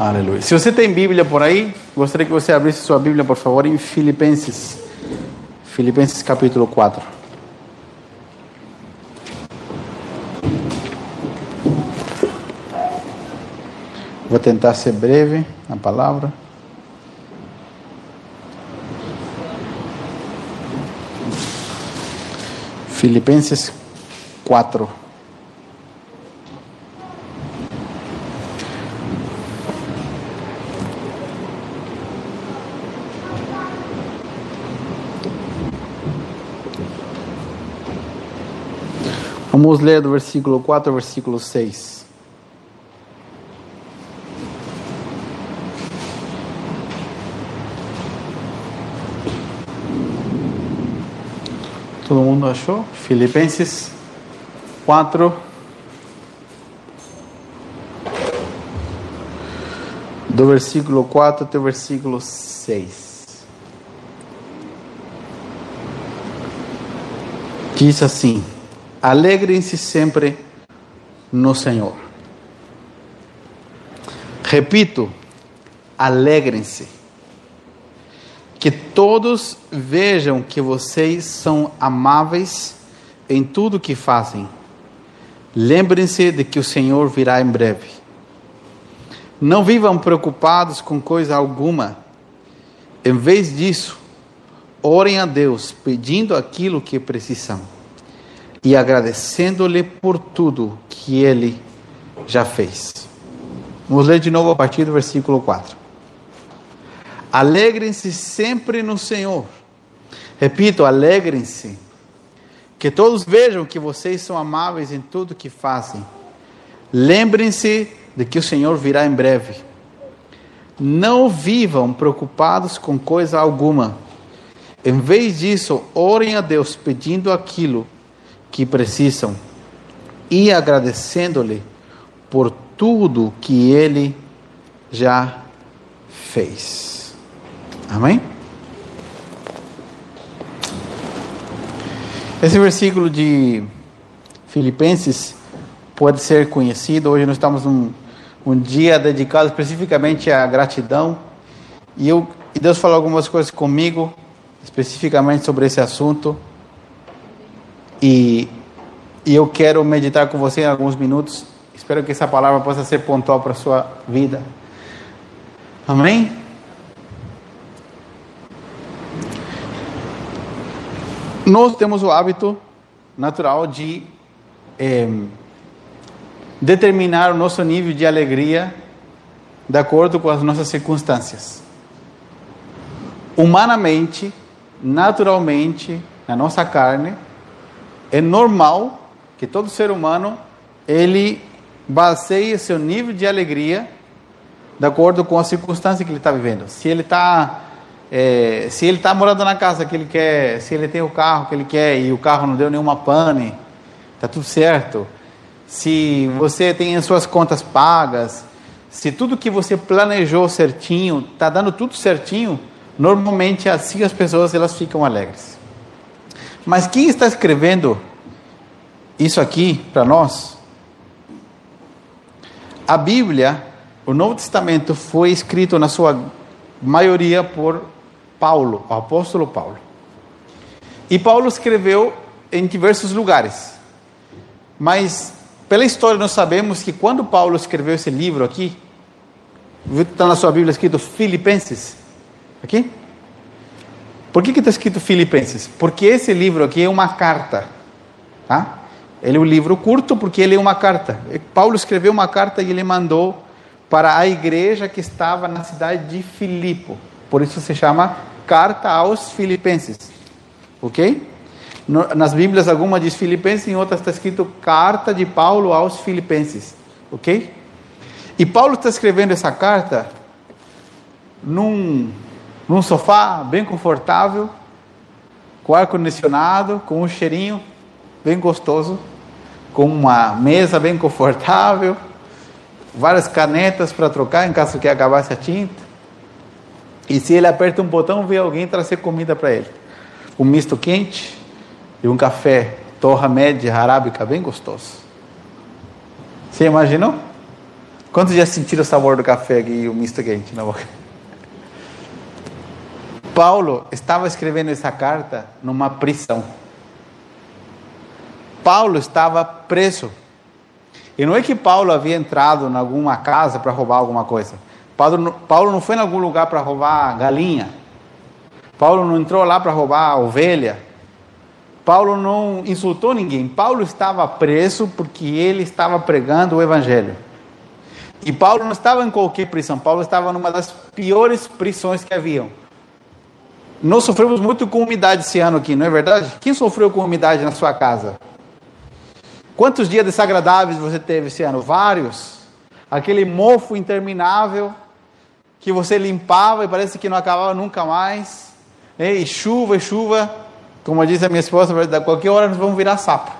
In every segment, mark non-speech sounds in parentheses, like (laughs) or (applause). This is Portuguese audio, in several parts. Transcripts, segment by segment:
Aleluia. Se você tem Bíblia por aí, gostaria que você abrisse sua Bíblia, por favor, em Filipenses. Filipenses capítulo 4. Vou tentar ser breve na palavra. Filipenses 4. Vamos ler do versículo 4 ao versículo 6. Todo mundo achou? Filipenses 4. Do versículo 4 até o versículo 6. Diz assim: Alegrem-se sempre no Senhor. Repito, alegrem-se que todos vejam que vocês são amáveis em tudo que fazem. Lembrem-se de que o Senhor virá em breve. Não vivam preocupados com coisa alguma. Em vez disso, orem a Deus pedindo aquilo que precisam e agradecendo-lhe por tudo que ele já fez. Vamos ler de novo a partir do versículo 4. Alegrem-se sempre no Senhor. Repito, alegrem-se. Que todos vejam que vocês são amáveis em tudo que fazem. Lembrem-se de que o Senhor virá em breve. Não vivam preocupados com coisa alguma. Em vez disso, orem a Deus pedindo aquilo que precisam e agradecendo-lhe por tudo que ele já fez. Amém? Esse versículo de Filipenses pode ser conhecido. Hoje nós estamos num um dia dedicado especificamente à gratidão. E, eu, e Deus falou algumas coisas comigo, especificamente sobre esse assunto. E, e eu quero meditar com você em alguns minutos. Espero que essa palavra possa ser pontual para a sua vida. Amém? Nós temos o hábito natural de é, determinar o nosso nível de alegria de acordo com as nossas circunstâncias. Humanamente, naturalmente, na nossa carne, é normal que todo ser humano ele baseie seu nível de alegria de acordo com a circunstância que ele está vivendo. Se ele está é, se ele está morando na casa que ele quer, se ele tem o carro que ele quer e o carro não deu nenhuma pane, está tudo certo. Se você tem as suas contas pagas, se tudo que você planejou certinho, está dando tudo certinho, normalmente assim as pessoas elas ficam alegres. Mas quem está escrevendo isso aqui para nós? A Bíblia, o Novo Testamento foi escrito na sua maioria por Paulo, o apóstolo Paulo. E Paulo escreveu em diversos lugares. Mas pela história nós sabemos que quando Paulo escreveu esse livro aqui, está na sua Bíblia escrito Filipenses, aqui? Por que está escrito Filipenses? Porque esse livro aqui é uma carta, tá? Ele é um livro curto porque ele é uma carta. Paulo escreveu uma carta e ele mandou para a igreja que estava na cidade de Filipo. Por isso se chama carta aos Filipenses. Ok? Nas Bíblias, alguma diz Filipenses, em outras está escrito carta de Paulo aos Filipenses. Ok? E Paulo está escrevendo essa carta num, num sofá bem confortável, com ar condicionado, com um cheirinho bem gostoso, com uma mesa bem confortável, várias canetas para trocar em caso que acabasse a tinta. E se ele aperta um botão, vê alguém trazer comida para ele. Um misto quente e um café torra média arábica bem gostoso. Você imaginou? Quantos já sentiram o sabor do café e o misto quente na boca? Paulo estava escrevendo essa carta numa prisão. Paulo estava preso. E não é que Paulo havia entrado em alguma casa para roubar alguma coisa. Paulo, Paulo não foi em algum lugar para roubar galinha. Paulo não entrou lá para roubar ovelha. Paulo não insultou ninguém. Paulo estava preso porque ele estava pregando o evangelho. E Paulo não estava em qualquer prisão. Paulo estava numa das piores prisões que haviam. Nós sofremos muito com umidade esse ano aqui, não é verdade? Quem sofreu com umidade na sua casa? Quantos dias desagradáveis você teve esse ano? Vários. Aquele mofo interminável que você limpava e parece que não acabava nunca mais. E chuva, e chuva. Como diz a minha esposa, a qualquer hora nós vamos virar sapo.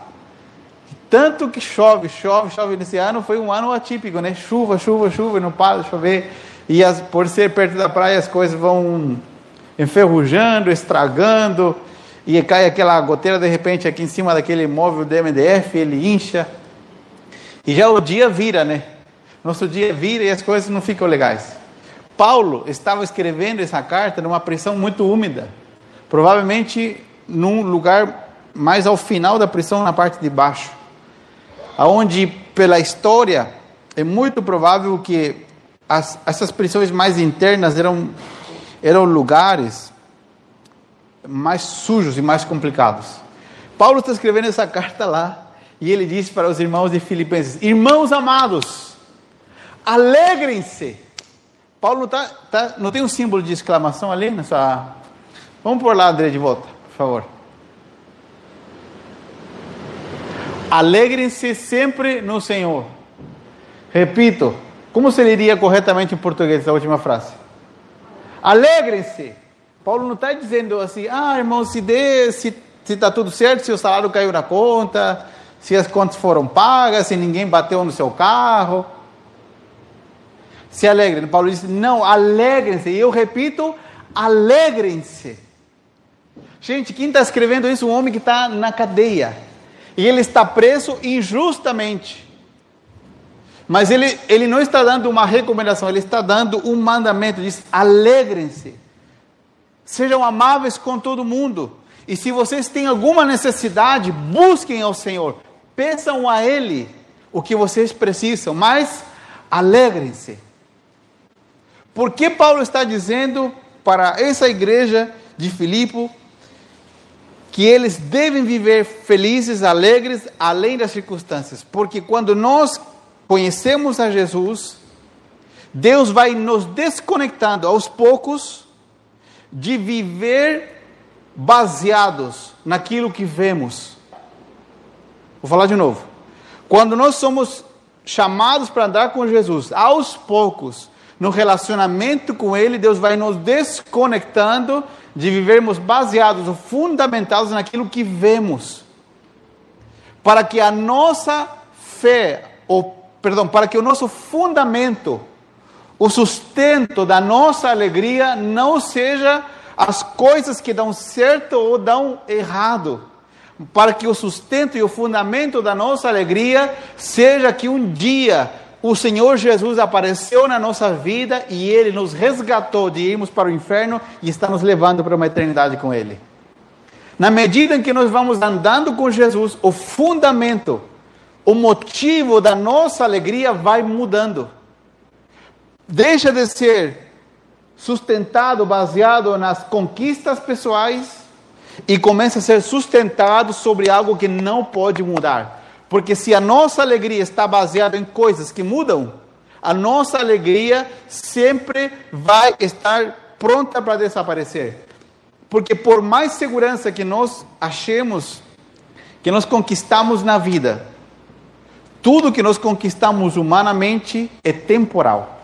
Tanto que chove, chove, chove nesse ano, foi um ano atípico, né? Chuva, chuva, chuva, não para de chover. E as, por ser perto da praia, as coisas vão enferrujando, estragando, e cai aquela goteira de repente aqui em cima daquele móvel do MDF, ele incha. E já o dia vira, né? Nosso dia vira e as coisas não ficam legais. Paulo estava escrevendo essa carta numa prisão muito úmida, provavelmente num lugar mais ao final da prisão, na parte de baixo, aonde pela história é muito provável que as, essas prisões mais internas eram eram lugares mais sujos e mais complicados. Paulo está escrevendo essa carta lá e ele diz para os irmãos de Filipenses: Irmãos amados, alegrem-se. Paulo tá, tá, não tem um símbolo de exclamação ali nessa. Vamos por lá, André, de volta, por favor. Alegrem-se sempre no Senhor. Repito, como se leria corretamente em português essa última frase? Alegrem-se. Paulo não está dizendo assim, ah, irmão, se dê, se está tudo certo, se o salário caiu na conta, se as contas foram pagas, se ninguém bateu no seu carro. Se alegrem. Paulo diz, não, alegrem-se. E eu repito, alegrem-se. Gente, quem está escrevendo isso? Um homem que está na cadeia. E ele está preso injustamente. Mas ele, ele não está dando uma recomendação, ele está dando um mandamento: diz, alegrem-se, sejam amáveis com todo mundo. E se vocês têm alguma necessidade, busquem ao Senhor, peçam a Ele o que vocês precisam, mas alegrem-se. Por que Paulo está dizendo para essa igreja de Filipe que eles devem viver felizes, alegres, além das circunstâncias? Porque quando nós conhecemos a Jesus, Deus vai nos desconectando aos poucos de viver baseados naquilo que vemos. Vou falar de novo. Quando nós somos chamados para andar com Jesus, aos poucos, no relacionamento com Ele, Deus vai nos desconectando de vivermos baseados ou fundamentados naquilo que vemos, para que a nossa fé, ou perdão, para que o nosso fundamento, o sustento da nossa alegria não seja as coisas que dão certo ou dão errado. Para que o sustento e o fundamento da nossa alegria seja que um dia o Senhor Jesus apareceu na nossa vida e Ele nos resgatou de irmos para o inferno e está nos levando para uma eternidade com Ele. Na medida em que nós vamos andando com Jesus, o fundamento o motivo da nossa alegria vai mudando. Deixa de ser sustentado, baseado nas conquistas pessoais e começa a ser sustentado sobre algo que não pode mudar. Porque se a nossa alegria está baseada em coisas que mudam, a nossa alegria sempre vai estar pronta para desaparecer. Porque por mais segurança que nós achemos, que nós conquistamos na vida, tudo que nós conquistamos humanamente é temporal.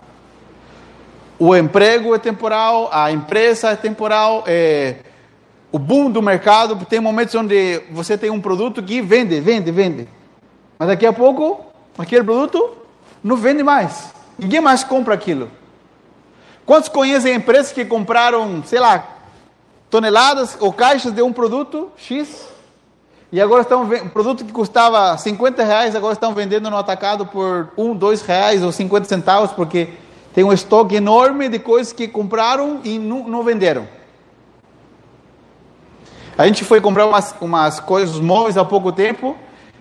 O emprego é temporal, a empresa é temporal, é, o boom do mercado. Tem momentos onde você tem um produto que vende, vende, vende. Mas daqui a pouco, aquele produto não vende mais. Ninguém mais compra aquilo. Quantos conhecem empresas que compraram, sei lá, toneladas ou caixas de um produto X? E agora estão um produto que custava 50 reais, agora estão vendendo no atacado por um, dois reais ou 50 centavos, porque tem um estoque enorme de coisas que compraram e não, não venderam. A gente foi comprar umas, umas coisas móveis há pouco tempo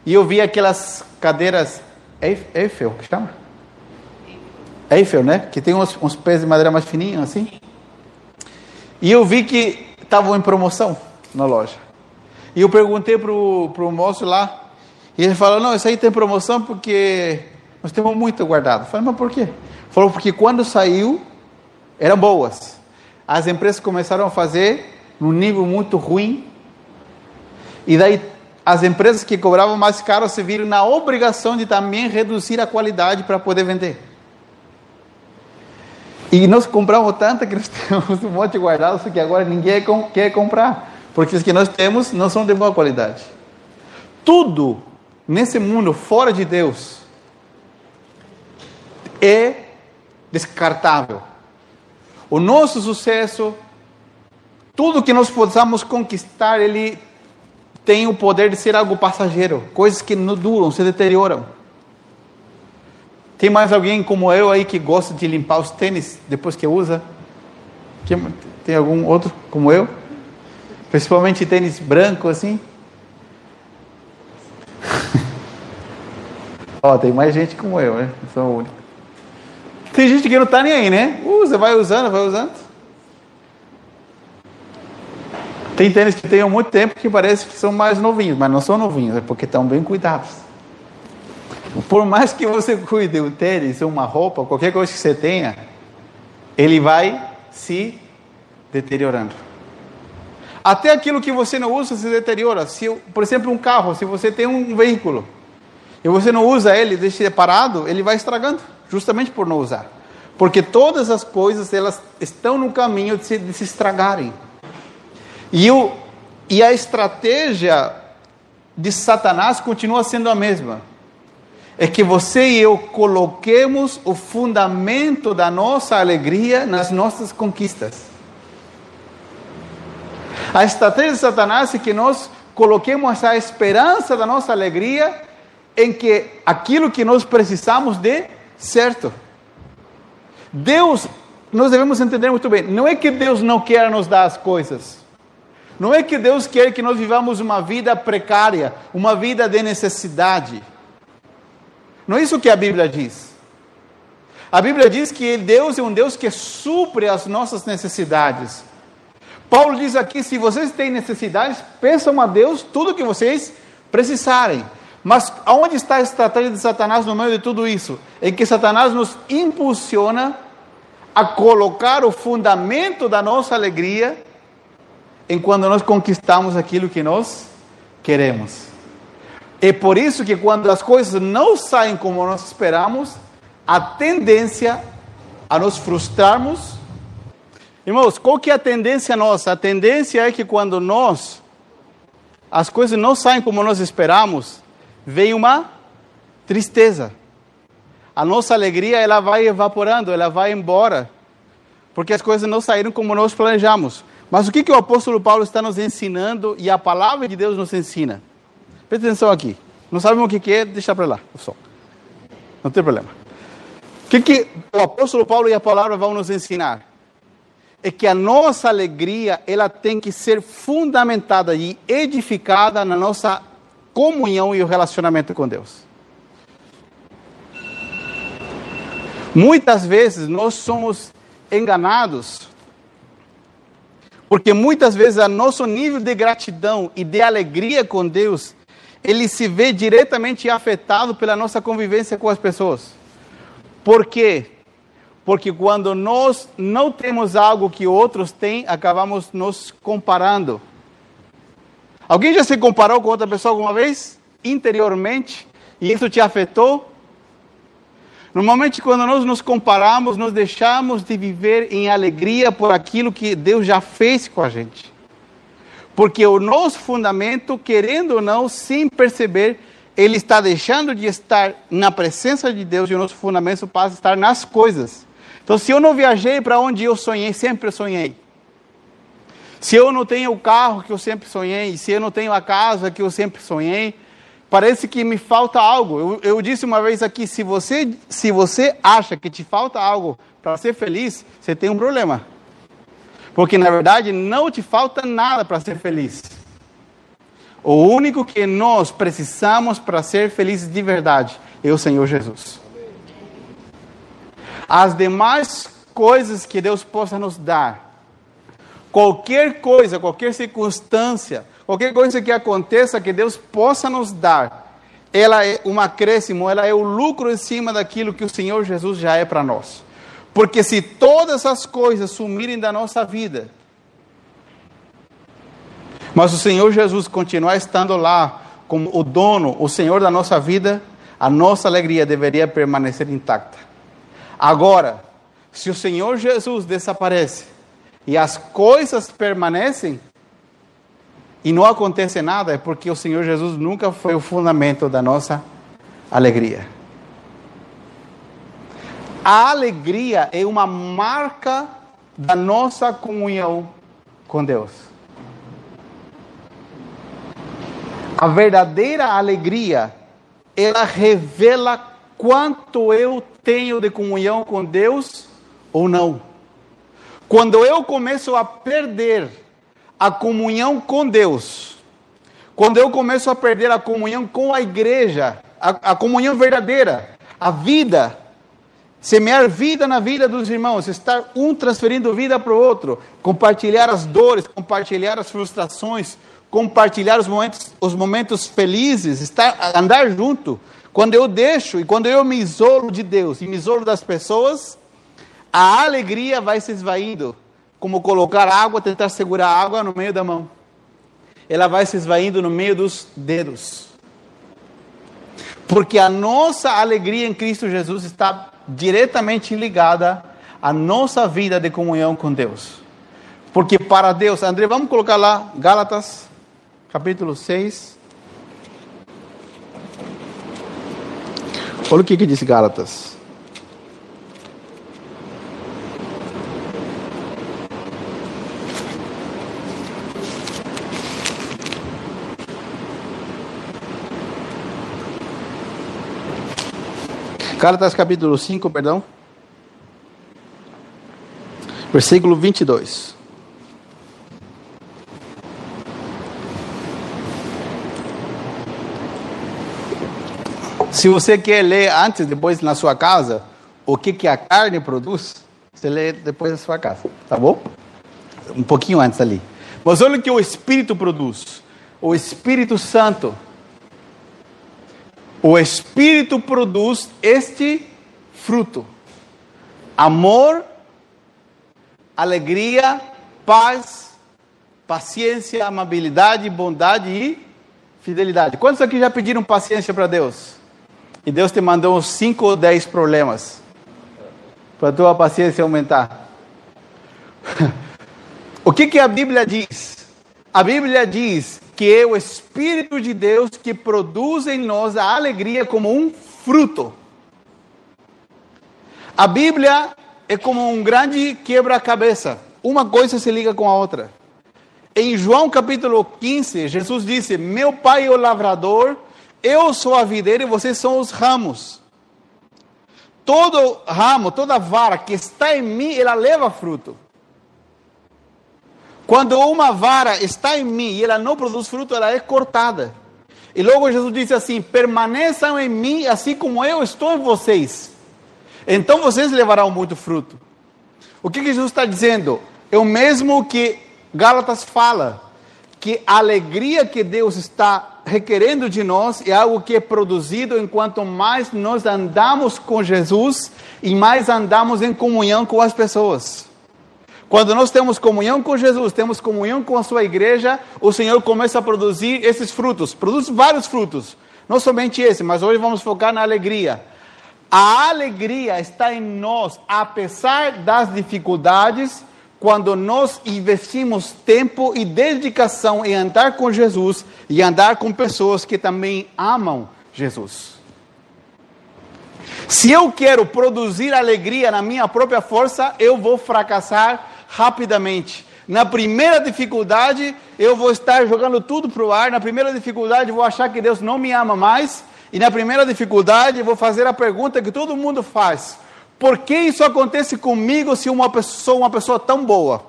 e eu vi aquelas cadeiras Eiffel, que chama? Eiffel, né? Que tem uns, uns pés de madeira mais fininhos assim. E eu vi que estavam em promoção na loja. E eu perguntei pro, pro moço lá, e ele falou, não, isso aí tem promoção porque nós temos muito guardado. Eu falei, mas por quê? Falou, porque quando saiu, eram boas. As empresas começaram a fazer num nível muito ruim. E daí as empresas que cobravam mais caro se viram na obrigação de também reduzir a qualidade para poder vender. E nós compramos tanto que nós (laughs) temos um monte guardado, só que agora ninguém quer comprar, porque os que nós temos não são de boa qualidade. Tudo nesse mundo fora de Deus é descartável. O nosso sucesso, tudo que nós possamos conquistar, ele tem o poder de ser algo passageiro, coisas que não duram, se deterioram. Tem mais alguém como eu aí que gosta de limpar os tênis depois que usa? Tem algum outro como eu? Principalmente tênis branco assim? (laughs) Ó, tem mais gente como eu, né? Não sou o único. Tem gente que não tá nem aí, né? Usa, vai usando, vai usando. Tem tênis que tem há muito tempo que parece que são mais novinhos, mas não são novinhos, é porque estão bem cuidados. Por mais que você cuide um tênis, uma roupa, qualquer coisa que você tenha, ele vai se deteriorando. Até aquilo que você não usa se deteriora. Se, por exemplo, um carro, se você tem um veículo e você não usa ele, deixa ele parado, ele vai estragando, justamente por não usar. Porque todas as coisas elas estão no caminho de se, de se estragarem. E, o, e a estratégia de Satanás continua sendo a mesma. É que você e eu coloquemos o fundamento da nossa alegria nas nossas conquistas. A estratégia de Satanás é que nós coloquemos essa esperança da nossa alegria em que aquilo que nós precisamos de certo. Deus, nós devemos entender muito bem, não é que Deus não quer nos dar as coisas. Não é que Deus quer que nós vivamos uma vida precária, uma vida de necessidade. Não é isso que a Bíblia diz. A Bíblia diz que Deus é um Deus que supre as nossas necessidades. Paulo diz aqui: se vocês têm necessidades, peçam a Deus tudo o que vocês precisarem. Mas aonde está a estratégia de Satanás no meio de tudo isso? É que Satanás nos impulsiona a colocar o fundamento da nossa alegria em quando nós conquistamos aquilo que nós queremos. É por isso que quando as coisas não saem como nós esperamos, a tendência a nos frustrarmos. Irmãos, qual que é a tendência nossa? A tendência é que quando nós as coisas não saem como nós esperamos, vem uma tristeza. A nossa alegria ela vai evaporando, ela vai embora, porque as coisas não saíram como nós planejamos. Mas o que, que o apóstolo Paulo está nos ensinando e a palavra de Deus nos ensina? Presta atenção aqui. Não sabemos o que, é, deixa para lá som. Não tem problema. O que, que o apóstolo Paulo e a palavra vão nos ensinar? É que a nossa alegria ela tem que ser fundamentada e edificada na nossa comunhão e o relacionamento com Deus. Muitas vezes nós somos enganados porque muitas vezes o nosso nível de gratidão e de alegria com Deus, ele se vê diretamente afetado pela nossa convivência com as pessoas. Por quê? Porque quando nós não temos algo que outros têm, acabamos nos comparando. Alguém já se comparou com outra pessoa alguma vez? Interiormente? E isso te afetou? Normalmente, quando nós nos comparamos, nós deixamos de viver em alegria por aquilo que Deus já fez com a gente. Porque o nosso fundamento, querendo ou não, sem perceber, ele está deixando de estar na presença de Deus e o nosso fundamento passa a estar nas coisas. Então, se eu não viajei para onde eu sonhei, sempre sonhei. Se eu não tenho o carro que eu sempre sonhei, se eu não tenho a casa que eu sempre sonhei, parece que me falta algo. Eu, eu disse uma vez aqui: se você, se você acha que te falta algo para ser feliz, você tem um problema. Porque na verdade não te falta nada para ser feliz. O único que nós precisamos para ser felizes de verdade é o Senhor Jesus. As demais coisas que Deus possa nos dar, qualquer coisa, qualquer circunstância, qualquer coisa que aconteça que Deus possa nos dar, ela é um acréscimo, ela é o lucro em cima daquilo que o Senhor Jesus já é para nós. Porque se todas as coisas sumirem da nossa vida, mas o Senhor Jesus continuar estando lá como o dono, o Senhor da nossa vida, a nossa alegria deveria permanecer intacta. Agora, se o Senhor Jesus desaparece e as coisas permanecem e não acontece nada, é porque o Senhor Jesus nunca foi o fundamento da nossa alegria. A alegria é uma marca da nossa comunhão com Deus. A verdadeira alegria, ela revela quanto eu tenho de comunhão com Deus ou não. Quando eu começo a perder a comunhão com Deus, quando eu começo a perder a comunhão com a igreja, a, a comunhão verdadeira, a vida, semear vida na vida dos irmãos, estar um transferindo vida para o outro, compartilhar as dores, compartilhar as frustrações, compartilhar os momentos, os momentos felizes, estar, andar junto. Quando eu deixo e quando eu me isolo de Deus e me isolo das pessoas, a alegria vai se esvaindo, como colocar água, tentar segurar a água no meio da mão. Ela vai se esvaindo no meio dos dedos. Porque a nossa alegria em Cristo Jesus está diretamente ligada à nossa vida de comunhão com Deus. Porque para Deus, André, vamos colocar lá Gálatas capítulo 6. Olha o que, que diz Gálatas. Gálatas capítulo 5, perdão. Versículo 22. Se você quer ler antes, depois na sua casa, o que, que a carne produz, você lê depois na sua casa, tá bom? Um pouquinho antes ali. Mas olha o que o Espírito produz. O Espírito Santo. O Espírito produz este fruto: amor, alegria, paz, paciência, amabilidade, bondade e fidelidade. Quantos aqui já pediram paciência para Deus? E Deus te mandou uns 5 ou 10 problemas para tua paciência aumentar. (laughs) o que, que a Bíblia diz? A Bíblia diz que é o Espírito de Deus que produz em nós a alegria como um fruto. A Bíblia é como um grande quebra-cabeça. Uma coisa se liga com a outra. Em João capítulo 15, Jesus disse: Meu pai é o lavrador eu sou a videira e vocês são os ramos. Todo ramo, toda vara que está em mim, ela leva fruto. Quando uma vara está em mim e ela não produz fruto, ela é cortada. E logo Jesus disse assim: permaneçam em mim, assim como eu estou em vocês. Então vocês levarão muito fruto. O que, que Jesus está dizendo? É o mesmo que Gálatas fala, que a alegria que Deus está requerendo de nós é algo que é produzido enquanto mais nós andamos com Jesus e mais andamos em comunhão com as pessoas. Quando nós temos comunhão com Jesus, temos comunhão com a sua igreja, o Senhor começa a produzir esses frutos. Produz vários frutos. Não somente esse, mas hoje vamos focar na alegria. A alegria está em nós, apesar das dificuldades, quando nós investimos tempo e dedicação em andar com Jesus e andar com pessoas que também amam Jesus. Se eu quero produzir alegria na minha própria força, eu vou fracassar rapidamente. Na primeira dificuldade, eu vou estar jogando tudo para o ar. Na primeira dificuldade, vou achar que Deus não me ama mais. E na primeira dificuldade, vou fazer a pergunta que todo mundo faz: Por que isso acontece comigo se uma pessoa, uma pessoa tão boa?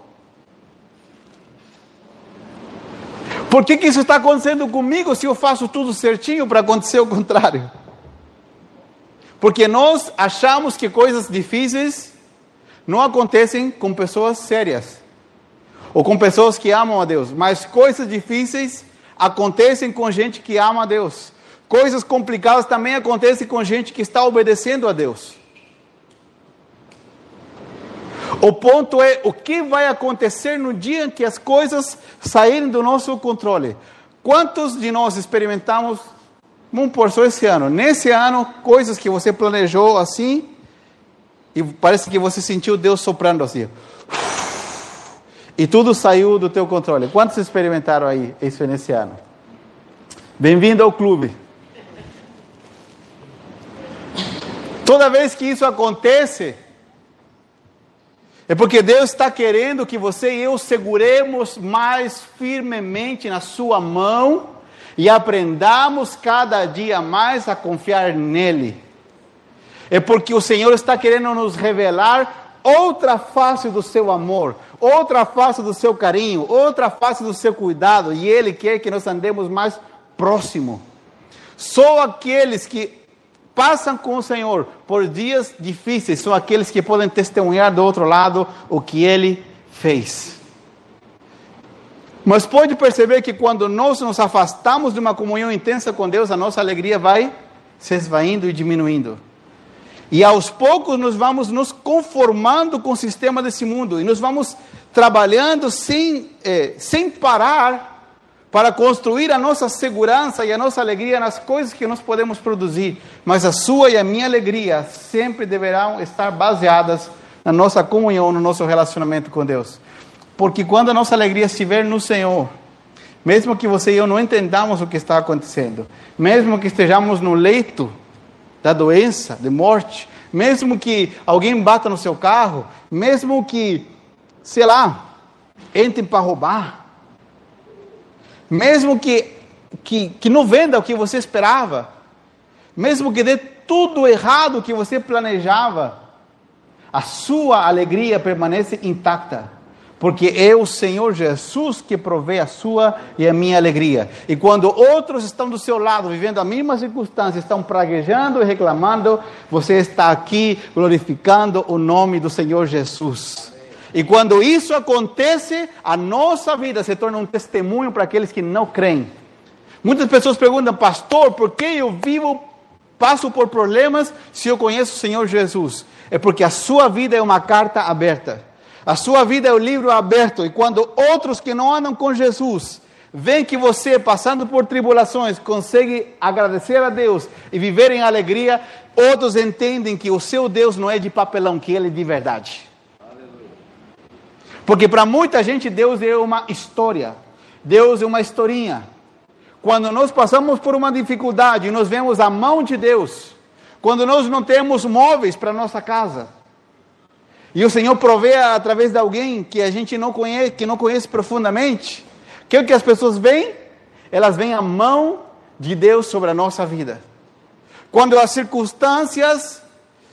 Por que, que isso está acontecendo comigo se eu faço tudo certinho para acontecer o contrário? Porque nós achamos que coisas difíceis não acontecem com pessoas sérias ou com pessoas que amam a Deus, mas coisas difíceis acontecem com gente que ama a Deus. Coisas complicadas também acontecem com gente que está obedecendo a Deus. O ponto é o que vai acontecer no dia em que as coisas saírem do nosso controle. Quantos de nós experimentamos um por só esse ano? Nesse ano, coisas que você planejou assim, e parece que você sentiu Deus soprando assim. E tudo saiu do teu controle. Quantos experimentaram aí isso nesse ano? Bem-vindo ao clube. Toda vez que isso acontece, é porque Deus está querendo que você e eu seguremos mais firmemente na Sua mão e aprendamos cada dia mais a confiar nele. É porque o Senhor está querendo nos revelar outra face do seu amor, outra face do seu carinho, outra face do seu cuidado, e Ele quer que nós andemos mais próximo. Só aqueles que passam com o Senhor por dias difíceis são aqueles que podem testemunhar do outro lado o que Ele fez. Mas pode perceber que quando nós nos afastamos de uma comunhão intensa com Deus, a nossa alegria vai se esvaindo e diminuindo. E aos poucos nós vamos nos conformando com o sistema desse mundo e nós vamos trabalhando sem, eh, sem parar para construir a nossa segurança e a nossa alegria nas coisas que nós podemos produzir, mas a sua e a minha alegria sempre deverão estar baseadas na nossa comunhão, no nosso relacionamento com Deus. Porque quando a nossa alegria estiver no Senhor, mesmo que você e eu não entendamos o que está acontecendo, mesmo que estejamos no leito da doença, de morte, mesmo que alguém bata no seu carro, mesmo que, sei lá, entrem para roubar, mesmo que, que, que não venda o que você esperava, mesmo que dê tudo errado que você planejava, a sua alegria permanece intacta. Porque é o Senhor Jesus que provê a sua e a minha alegria. E quando outros estão do seu lado, vivendo a mesma circunstância, estão praguejando e reclamando, você está aqui glorificando o nome do Senhor Jesus. E quando isso acontece, a nossa vida se torna um testemunho para aqueles que não creem. Muitas pessoas perguntam, pastor, por que eu vivo, passo por problemas se eu conheço o Senhor Jesus? É porque a sua vida é uma carta aberta. A sua vida é o um livro aberto. E quando outros que não andam com Jesus veem que você, passando por tribulações, consegue agradecer a Deus e viver em alegria, outros entendem que o seu Deus não é de papelão, que ele é de verdade. Porque para muita gente Deus é uma história, Deus é uma historinha. Quando nós passamos por uma dificuldade nós vemos a mão de Deus, quando nós não temos móveis para nossa casa, e o Senhor provê através de alguém que a gente não conhece, que não conhece profundamente, que o que as pessoas veem? Elas veem a mão de Deus sobre a nossa vida. Quando as circunstâncias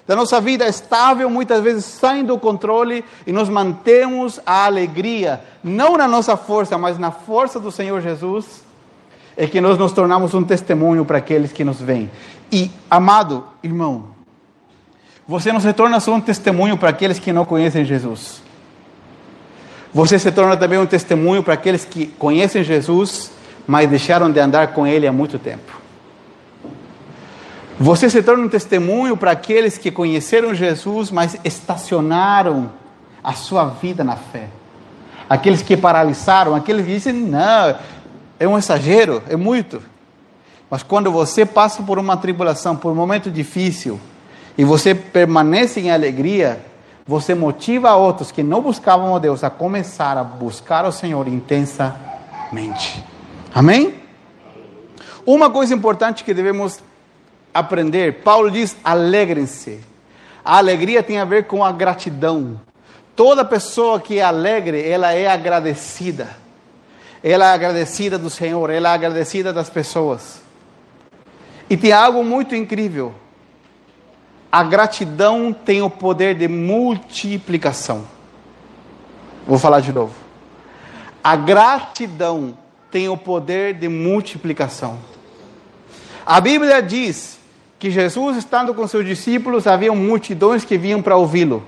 da nossa vida estável muitas vezes saem do controle e nós mantemos a alegria, não na nossa força, mas na força do Senhor Jesus, é que nós nos tornamos um testemunho para aqueles que nos veem. E, amado irmão, você não se torna só um testemunho para aqueles que não conhecem Jesus. Você se torna também um testemunho para aqueles que conhecem Jesus, mas deixaram de andar com Ele há muito tempo. Você se torna um testemunho para aqueles que conheceram Jesus, mas estacionaram a sua vida na fé. Aqueles que paralisaram, aqueles que dizem, não, é um exagero, é muito. Mas quando você passa por uma tribulação, por um momento difícil, e você permanece em alegria, você motiva outros que não buscavam a Deus a começar a buscar o Senhor intensamente. Amém? Uma coisa importante que devemos aprender. Paulo diz: alegrem-se. A alegria tem a ver com a gratidão. Toda pessoa que é alegre, ela é agradecida. Ela é agradecida do Senhor, ela é agradecida das pessoas. E tem algo muito incrível. A gratidão tem o poder de multiplicação. Vou falar de novo. A gratidão tem o poder de multiplicação. A Bíblia diz que Jesus, estando com seus discípulos, havia multidões que vinham para ouvi-lo.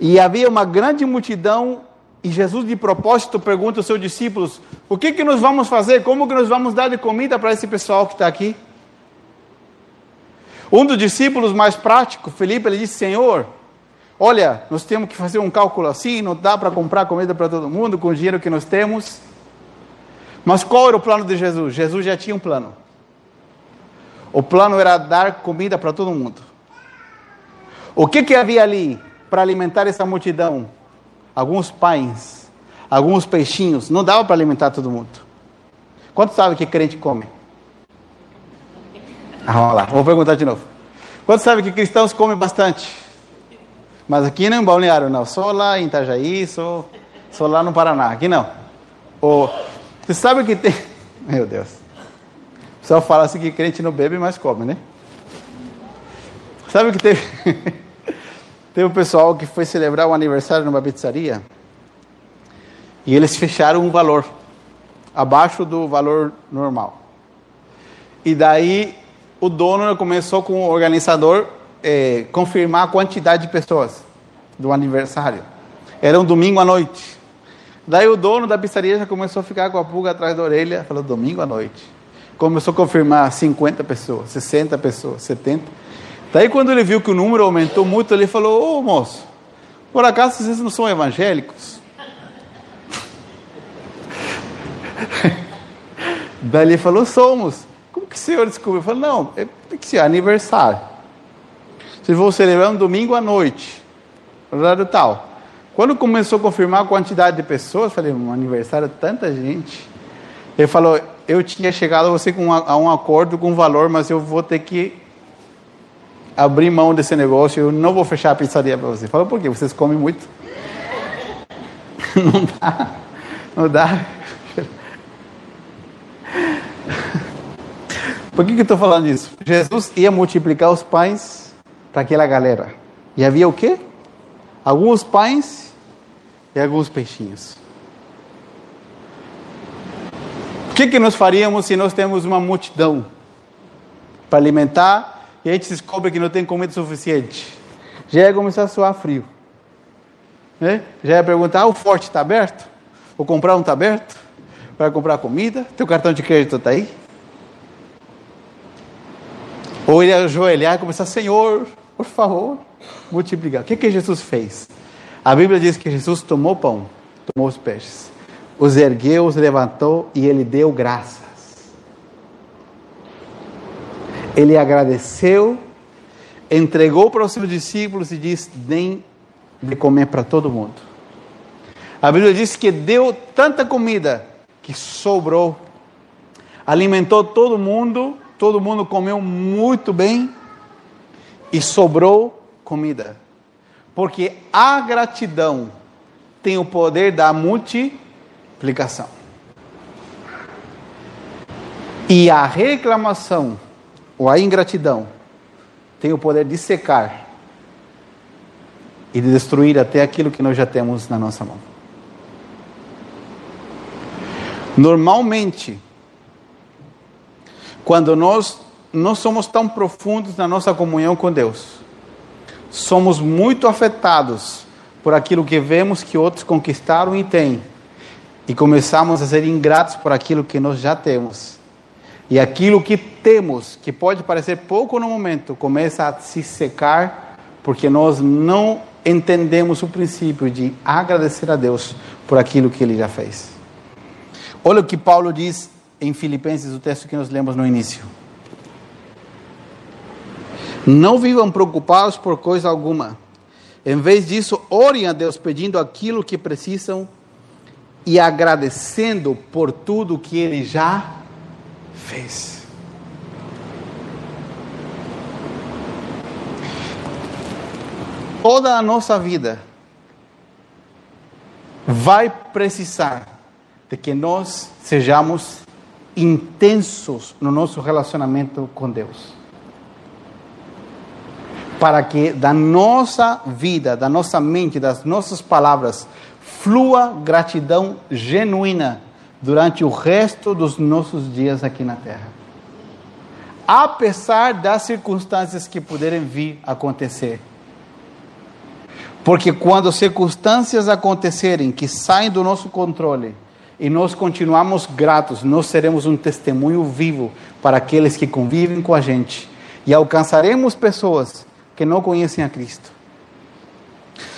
E havia uma grande multidão, e Jesus, de propósito, pergunta aos seus discípulos: O que, que nós vamos fazer? Como que nós vamos dar de comida para esse pessoal que está aqui? Um dos discípulos mais práticos, Felipe, ele disse: Senhor, olha, nós temos que fazer um cálculo assim, não dá para comprar comida para todo mundo com o dinheiro que nós temos. Mas qual era o plano de Jesus? Jesus já tinha um plano. O plano era dar comida para todo mundo. O que, que havia ali? para alimentar essa multidão. Alguns pães, alguns peixinhos, não dava para alimentar todo mundo. Quanto sabe que crente come? Ah, vamos lá, vou perguntar de novo. Quanto sabe que cristãos comem bastante? Mas aqui não é em Balneário, não. Só lá em Itajaí, só, só lá no Paraná. Aqui não. Oh, você sabe que tem. (laughs) Meu Deus. O pessoal fala assim que crente não bebe, mas come, né? Sabe que teve. (laughs) Teve um pessoal que foi celebrar um aniversário numa pizzaria e eles fecharam um valor abaixo do valor normal. E daí o dono começou com o organizador é, confirmar a quantidade de pessoas do aniversário. Era um domingo à noite. Daí o dono da pizzaria já começou a ficar com a pulga atrás da orelha, falou domingo à noite. Começou a confirmar 50 pessoas, 60 pessoas, 70. Daí quando ele viu que o número aumentou muito, ele falou: Ô moço, por acaso vocês não são evangélicos? (laughs) Daí ele falou: Somos. Como que o senhor descobriu? Eu falei: Não, é, tem que ser aniversário. Vocês vão celebrar um domingo à noite, horário tal. Quando começou a confirmar a quantidade de pessoas, falei: Um aniversário, tanta gente. Ele falou: Eu tinha chegado a você com a um acordo com valor, mas eu vou ter que abrir mão desse negócio, eu não vou fechar a pizzaria para você. Fala, por quê? Vocês comem muito? (laughs) não dá. Não dá. Por que, que eu estou falando isso? Jesus ia multiplicar os pães para aquela galera. E havia o quê? Alguns pães e alguns peixinhos. O que, que nós faríamos se nós temos uma multidão para alimentar e a gente descobre que não tem comida suficiente. Já ia começar a suar frio. Né? Já ia perguntar: ah, o forte está aberto? Vou comprar um está aberto? Vai comprar comida? Teu cartão de crédito está aí? Ou ele ajoelhar e começar: Senhor, por favor, multiplicar. O que, que Jesus fez? A Bíblia diz que Jesus tomou pão, tomou os peixes, os ergueu, os levantou e ele deu graça. ele agradeceu, entregou para os seus discípulos e disse: Deem de comer para todo mundo. A Bíblia diz que deu tanta comida que sobrou, alimentou todo mundo, todo mundo comeu muito bem e sobrou comida. Porque a gratidão tem o poder da multiplicação. E a reclamação ou a ingratidão tem o poder de secar e de destruir até aquilo que nós já temos na nossa mão. Normalmente, quando nós não somos tão profundos na nossa comunhão com Deus, somos muito afetados por aquilo que vemos que outros conquistaram e têm, e começamos a ser ingratos por aquilo que nós já temos e aquilo que temos, que pode parecer pouco no momento, começa a se secar, porque nós não entendemos o princípio de agradecer a Deus por aquilo que Ele já fez. Olha o que Paulo diz em Filipenses, o texto que nós lemos no início. Não vivam preocupados por coisa alguma. Em vez disso, orem a Deus pedindo aquilo que precisam e agradecendo por tudo que Ele já fez. Toda a nossa vida vai precisar de que nós sejamos intensos no nosso relacionamento com Deus. Para que da nossa vida, da nossa mente, das nossas palavras, flua gratidão genuína durante o resto dos nossos dias aqui na terra. Apesar das circunstâncias que puderem vir acontecer. Porque quando circunstâncias acontecerem que saem do nosso controle e nós continuamos gratos, nós seremos um testemunho vivo para aqueles que convivem com a gente e alcançaremos pessoas que não conhecem a Cristo.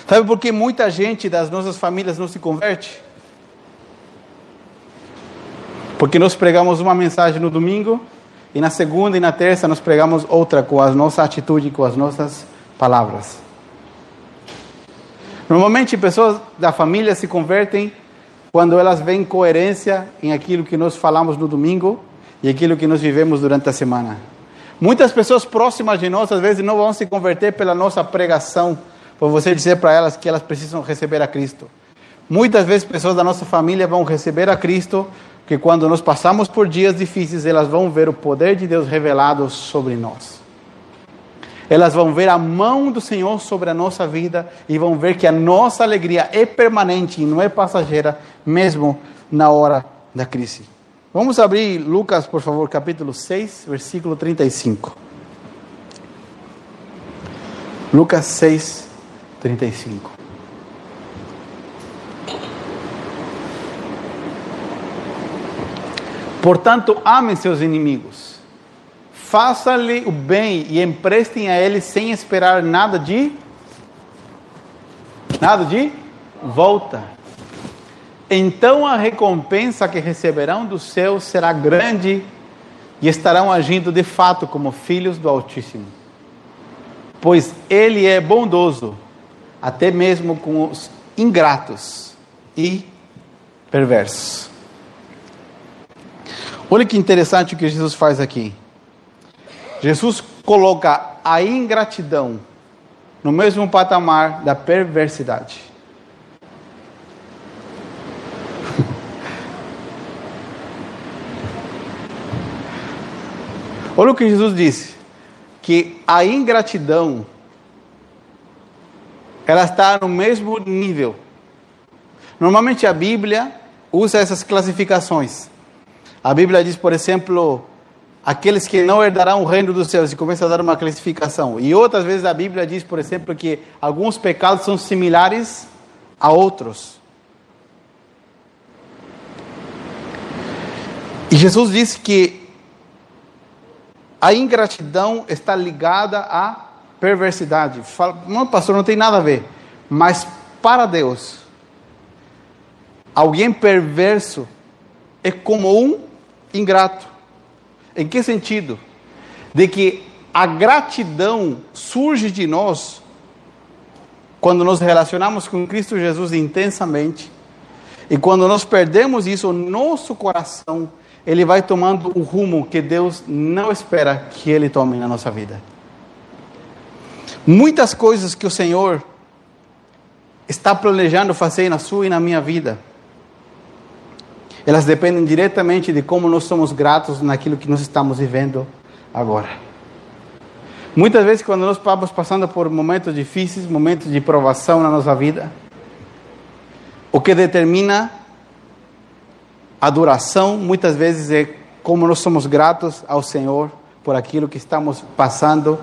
Sabe por que muita gente das nossas famílias não se converte? Porque nós pregamos uma mensagem no domingo e na segunda e na terça nós pregamos outra com a nossa atitude, com as nossas palavras. Normalmente pessoas da família se convertem quando elas veem coerência em aquilo que nós falamos no domingo e aquilo que nós vivemos durante a semana. Muitas pessoas próximas de nós às vezes não vão se converter pela nossa pregação, por você dizer para elas que elas precisam receber a Cristo. Muitas vezes pessoas da nossa família vão receber a Cristo que quando nós passamos por dias difíceis, elas vão ver o poder de Deus revelado sobre nós. Elas vão ver a mão do Senhor sobre a nossa vida e vão ver que a nossa alegria é permanente e não é passageira, mesmo na hora da crise. Vamos abrir Lucas, por favor, capítulo 6, versículo 35. Lucas 6, 35. Portanto, amem seus inimigos. Faça-lhe o bem e emprestem a eles sem esperar nada de nada de volta. Então a recompensa que receberão do céu será grande e estarão agindo de fato como filhos do Altíssimo. Pois ele é bondoso até mesmo com os ingratos e perversos. Olha que interessante o que Jesus faz aqui. Jesus coloca a ingratidão no mesmo patamar da perversidade. (laughs) Olha o que Jesus disse: que a ingratidão ela está no mesmo nível. Normalmente a Bíblia usa essas classificações. A Bíblia diz, por exemplo, aqueles que não herdarão o reino dos céus, e começa a dar uma classificação. E outras vezes a Bíblia diz, por exemplo, que alguns pecados são similares a outros. E Jesus disse que a ingratidão está ligada à perversidade. Fala, não, pastor, não tem nada a ver. Mas para Deus, alguém perverso é como um ingrato. Em que sentido? De que a gratidão surge de nós quando nos relacionamos com Cristo Jesus intensamente. E quando nós perdemos isso, nosso coração, ele vai tomando o rumo que Deus não espera que ele tome na nossa vida. Muitas coisas que o Senhor está planejando fazer na sua e na minha vida elas dependem diretamente de como nós somos gratos naquilo que nós estamos vivendo agora. Muitas vezes, quando nós estamos passando por momentos difíceis, momentos de provação na nossa vida, o que determina a duração, muitas vezes, é como nós somos gratos ao Senhor por aquilo que estamos passando,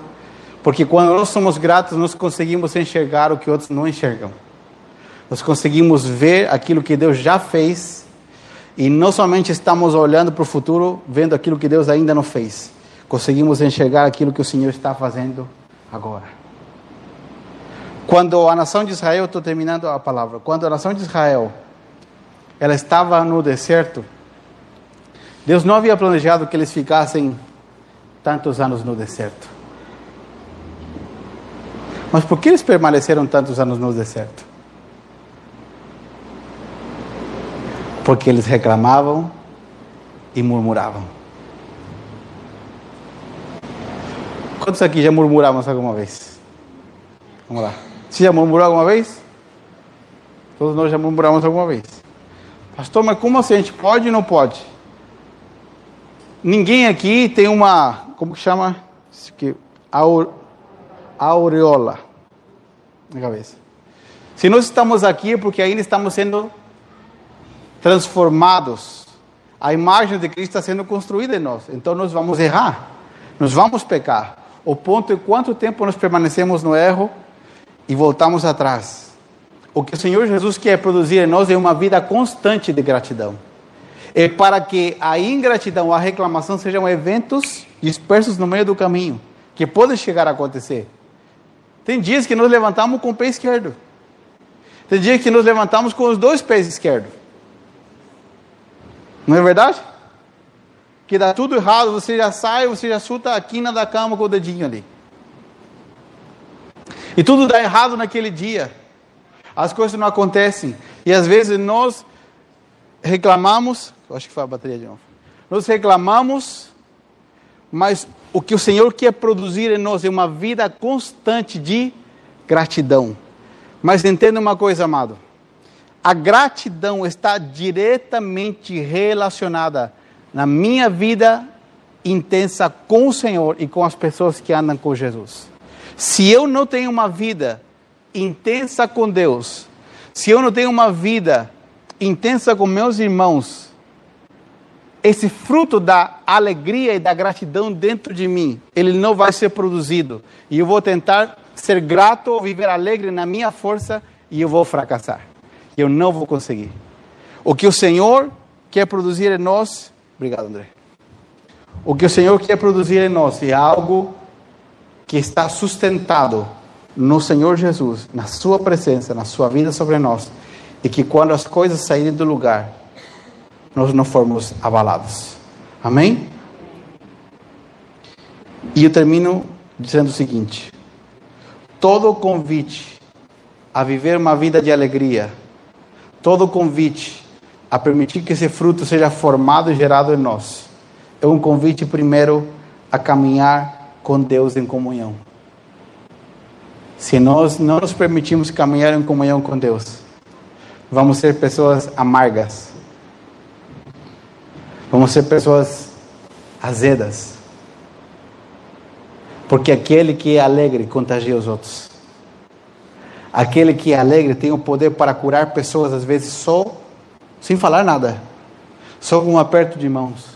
porque quando nós somos gratos, nós conseguimos enxergar o que outros não enxergam. Nós conseguimos ver aquilo que Deus já fez e não somente estamos olhando para o futuro, vendo aquilo que Deus ainda não fez, conseguimos enxergar aquilo que o Senhor está fazendo agora. Quando a nação de Israel, estou terminando a palavra, quando a nação de Israel, ela estava no deserto, Deus não havia planejado que eles ficassem tantos anos no deserto. Mas por que eles permaneceram tantos anos no deserto? porque eles reclamavam e murmuravam. Quantos aqui já murmuramos alguma vez? Vamos lá. Você já murmurou alguma vez? Todos nós já murmuramos alguma vez. Pastor, mas como assim? A gente pode ou não pode? Ninguém aqui tem uma, como que chama? Isso aqui, aureola na cabeça. Se nós estamos aqui é porque ainda estamos sendo transformados. A imagem de Cristo está sendo construída em nós. Então nós vamos errar. Nós vamos pecar. O ponto é quanto tempo nós permanecemos no erro e voltamos atrás. O que o Senhor Jesus quer produzir em nós é uma vida constante de gratidão. É para que a ingratidão, a reclamação sejam eventos dispersos no meio do caminho, que podem chegar a acontecer. Tem dias que nós levantamos com o pé esquerdo. Tem dias que nos levantamos com os dois pés esquerdos. Não é verdade? Que dá tudo errado, você já sai, você já chuta a quina da cama com o dedinho ali. E tudo dá errado naquele dia. As coisas não acontecem. E às vezes nós reclamamos, acho que foi a bateria de novo. Nós reclamamos, mas o que o Senhor quer produzir em nós é uma vida constante de gratidão. Mas entenda uma coisa, amado. A gratidão está diretamente relacionada na minha vida intensa com o Senhor e com as pessoas que andam com Jesus. Se eu não tenho uma vida intensa com Deus, se eu não tenho uma vida intensa com meus irmãos, esse fruto da alegria e da gratidão dentro de mim, ele não vai ser produzido. E eu vou tentar ser grato ou viver alegre na minha força e eu vou fracassar. Eu não vou conseguir. O que o Senhor quer produzir em nós, obrigado André. O que o Senhor quer produzir em nós é algo que está sustentado no Senhor Jesus, na Sua presença, na Sua vida sobre nós, e que quando as coisas saírem do lugar, nós não formos abalados. Amém? E eu termino dizendo o seguinte: todo convite a viver uma vida de alegria, todo convite a permitir que esse fruto seja formado e gerado em nós, é um convite primeiro a caminhar com Deus em comunhão. Se nós não nos permitimos caminhar em comunhão com Deus, vamos ser pessoas amargas, vamos ser pessoas azedas, porque aquele que é alegre contagia os outros. Aquele que é alegre tem o poder para curar pessoas, às vezes só, sem falar nada, só com um aperto de mãos.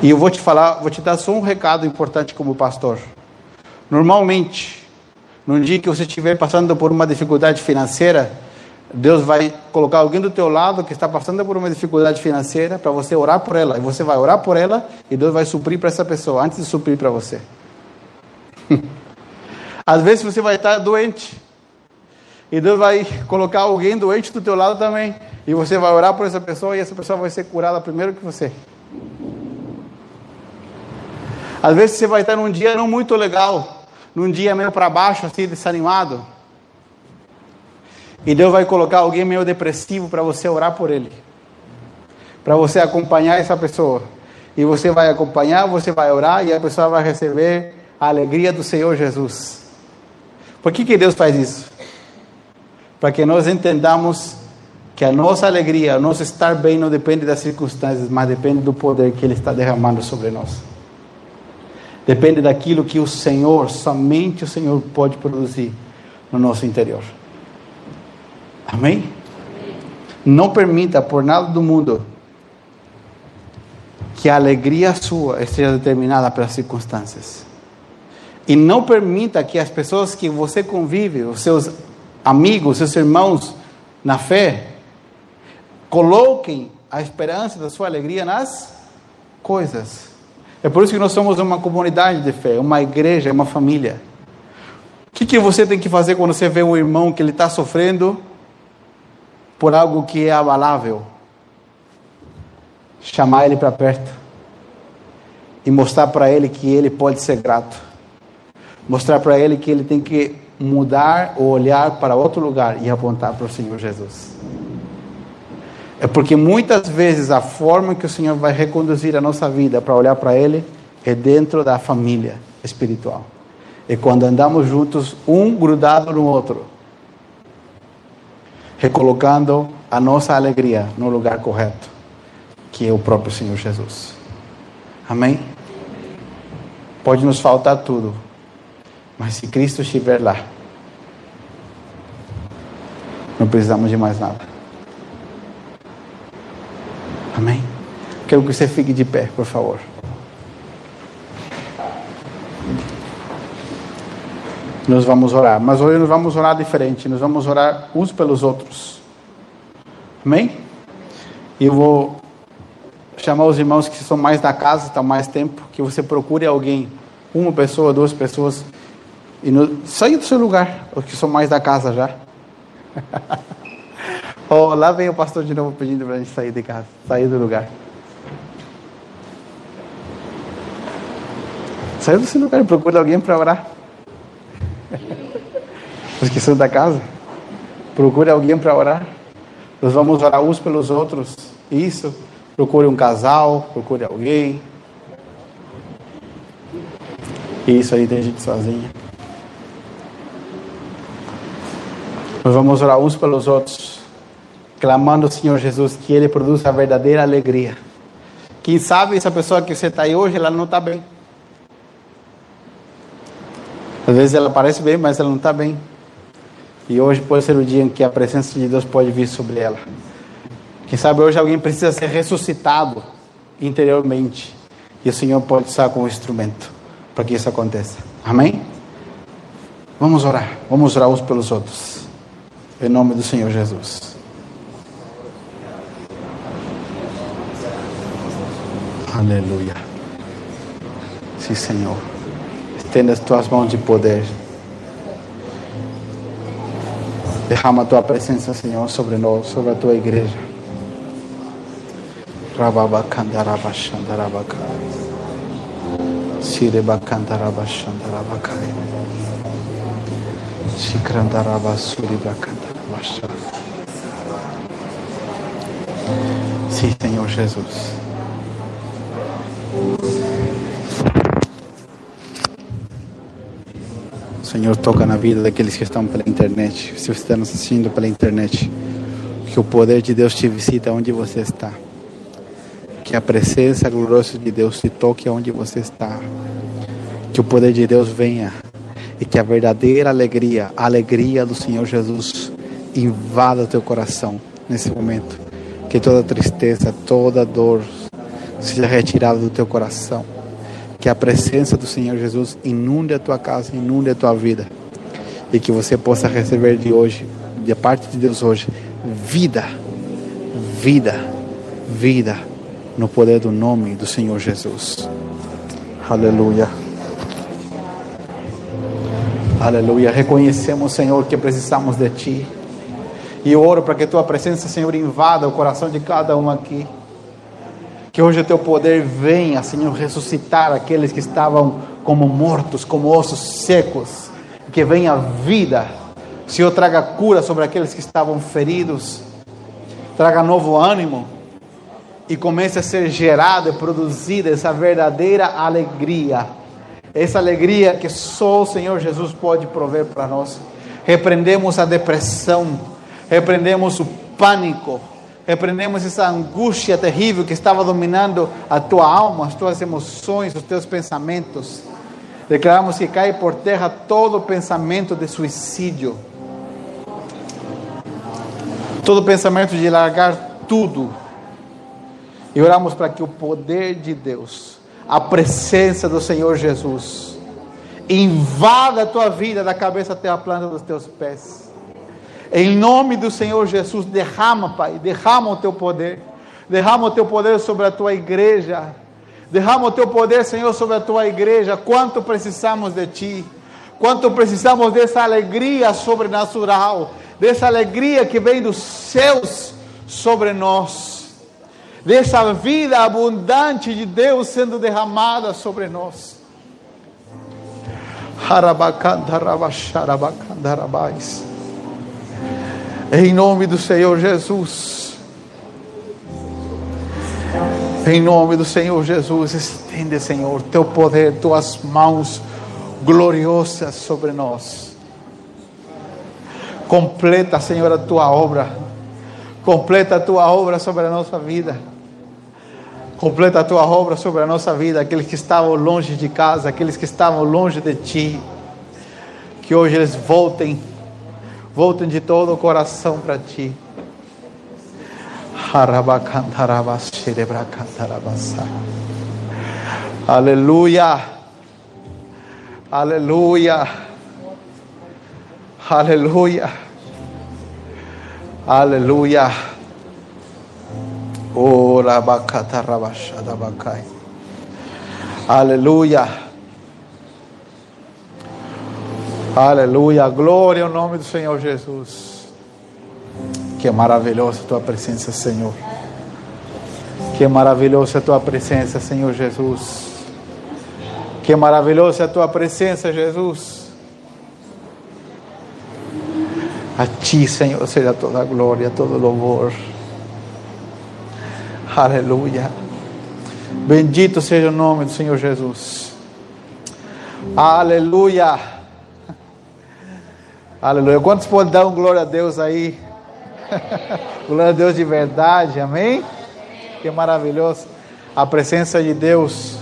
E eu vou te falar, vou te dar só um recado importante como pastor. Normalmente, num dia que você estiver passando por uma dificuldade financeira, Deus vai colocar alguém do teu lado que está passando por uma dificuldade financeira para você orar por ela. E você vai orar por ela e Deus vai suprir para essa pessoa antes de suprir para você. (laughs) Às vezes você vai estar doente e Deus vai colocar alguém doente do teu lado também. E você vai orar por essa pessoa e essa pessoa vai ser curada primeiro que você. Às vezes você vai estar num dia não muito legal, num dia meio para baixo, assim, desanimado. E Deus vai colocar alguém meio depressivo para você orar por ele. Para você acompanhar essa pessoa. E você vai acompanhar, você vai orar e a pessoa vai receber a alegria do Senhor Jesus. Por que, que Deus faz isso? Para que nós entendamos que a nossa alegria, o nosso estar bem não depende das circunstâncias, mas depende do poder que Ele está derramando sobre nós. Depende daquilo que o Senhor, somente o Senhor pode produzir no nosso interior. Amém? Não permita por nada do mundo que a alegria sua esteja determinada pelas circunstâncias. E não permita que as pessoas que você convive, os seus amigos, os seus irmãos na fé, coloquem a esperança da sua alegria nas coisas. É por isso que nós somos uma comunidade de fé, uma igreja, uma família. O que, que você tem que fazer quando você vê um irmão que ele está sofrendo por algo que é abalável, chamar ele para perto e mostrar para ele que ele pode ser grato, mostrar para ele que ele tem que mudar o olhar para outro lugar e apontar para o Senhor Jesus. É porque muitas vezes a forma que o Senhor vai reconduzir a nossa vida para olhar para Ele é dentro da família espiritual. É quando andamos juntos, um grudado no outro recolocando a nossa alegria no lugar correto, que é o próprio Senhor Jesus. Amém? Pode nos faltar tudo, mas se Cristo estiver lá, não precisamos de mais nada. Amém? Quero que você fique de pé, por favor. Nós vamos orar, mas hoje nós vamos orar diferente, nós vamos orar uns pelos outros. Amém? Eu vou chamar os irmãos que são mais da casa, estão mais tempo, que você procure alguém, uma pessoa, duas pessoas, e no, saia do seu lugar, os que são mais da casa já. (laughs) oh, lá vem o pastor de novo pedindo para a gente sair de casa, sair do lugar. Saia do seu lugar e procure alguém para orar. (laughs) Os que são da casa, procure alguém para orar. Nós vamos orar uns pelos outros. Isso. Procure um casal, procure alguém. Isso aí tem gente sozinha. Nós vamos orar uns pelos outros, clamando ao Senhor Jesus que Ele produza a verdadeira alegria. Quem sabe essa pessoa que você está aí hoje, ela não está bem. Às vezes ela parece bem, mas ela não está bem. E hoje pode ser o dia em que a presença de Deus pode vir sobre ela. Quem sabe hoje alguém precisa ser ressuscitado interiormente. E o Senhor pode usar como instrumento para que isso aconteça. Amém? Vamos orar. Vamos orar uns pelos outros. Em nome do Senhor Jesus. Aleluia. Sim, Senhor. Estenda as tuas mãos de poder. Derrama a tua presença, Senhor, sobre nós, sobre a tua igreja. Sim, Senhor Jesus. Senhor, toca na vida daqueles que estão pela internet. Se você está nos assistindo pela internet, que o poder de Deus te visita onde você está. Que a presença gloriosa de Deus te toque onde você está. Que o poder de Deus venha e que a verdadeira alegria, a alegria do Senhor Jesus, invada o teu coração nesse momento. Que toda tristeza, toda dor seja retirada do teu coração que a presença do Senhor Jesus inunde a tua casa, inunde a tua vida. E que você possa receber de hoje, da parte de Deus hoje, vida, vida, vida, no poder do nome do Senhor Jesus. Aleluia. Aleluia. Reconhecemos, Senhor, que precisamos de Ti. E oro para que Tua presença, Senhor, invada o coração de cada um aqui. Que hoje o teu poder venha, Senhor, ressuscitar aqueles que estavam como mortos, como ossos secos. Que venha vida. Senhor, traga cura sobre aqueles que estavam feridos. Traga novo ânimo. E comece a ser gerada e produzida essa verdadeira alegria. Essa alegria que só o Senhor Jesus pode prover para nós. Repreendemos a depressão. Repreendemos o pânico Repreendemos essa angústia terrível que estava dominando a tua alma, as tuas emoções, os teus pensamentos. Declaramos que cai por terra todo pensamento de suicídio, todo pensamento de largar tudo. E oramos para que o poder de Deus, a presença do Senhor Jesus, invada a tua vida da cabeça até a planta dos teus pés em nome do Senhor Jesus, derrama, Pai, derrama o teu poder. Derrama o teu poder sobre a tua igreja. Derrama o teu poder, Senhor, sobre a tua igreja. Quanto precisamos de ti. Quanto precisamos dessa alegria sobrenatural. Dessa alegria que vem dos céus sobre nós. Dessa vida abundante de Deus sendo derramada sobre nós. Harabacandarabaxarabacandarabai. Em nome do Senhor Jesus. Em nome do Senhor Jesus, estende, Senhor, teu poder, tuas mãos gloriosas sobre nós. Completa, Senhor, a tua obra. Completa a tua obra sobre a nossa vida. Completa a tua obra sobre a nossa vida. Aqueles que estavam longe de casa, aqueles que estavam longe de ti. Que hoje eles voltem, voltem de todo o coração para ti. Aleluia. Aleluia. Aleluia. Aleluia. Ora bacata rabachada bacai. Aleluia. Aleluia. Glória ao nome do Senhor Jesus. Que maravilhosa a tua presença, Senhor. Que maravilhosa a tua presença, Senhor Jesus. Que maravilhosa a tua presença, Jesus. A ti, Senhor, seja toda glória, todo louvor. Aleluia. Bendito seja o nome do Senhor Jesus. Aleluia. Aleluia. Quantos podem dar um glória a Deus aí? (laughs) glória a Deus de verdade, amém? Que maravilhoso. A presença de Deus.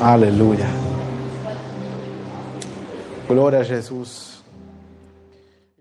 Aleluia. Glória a Jesus.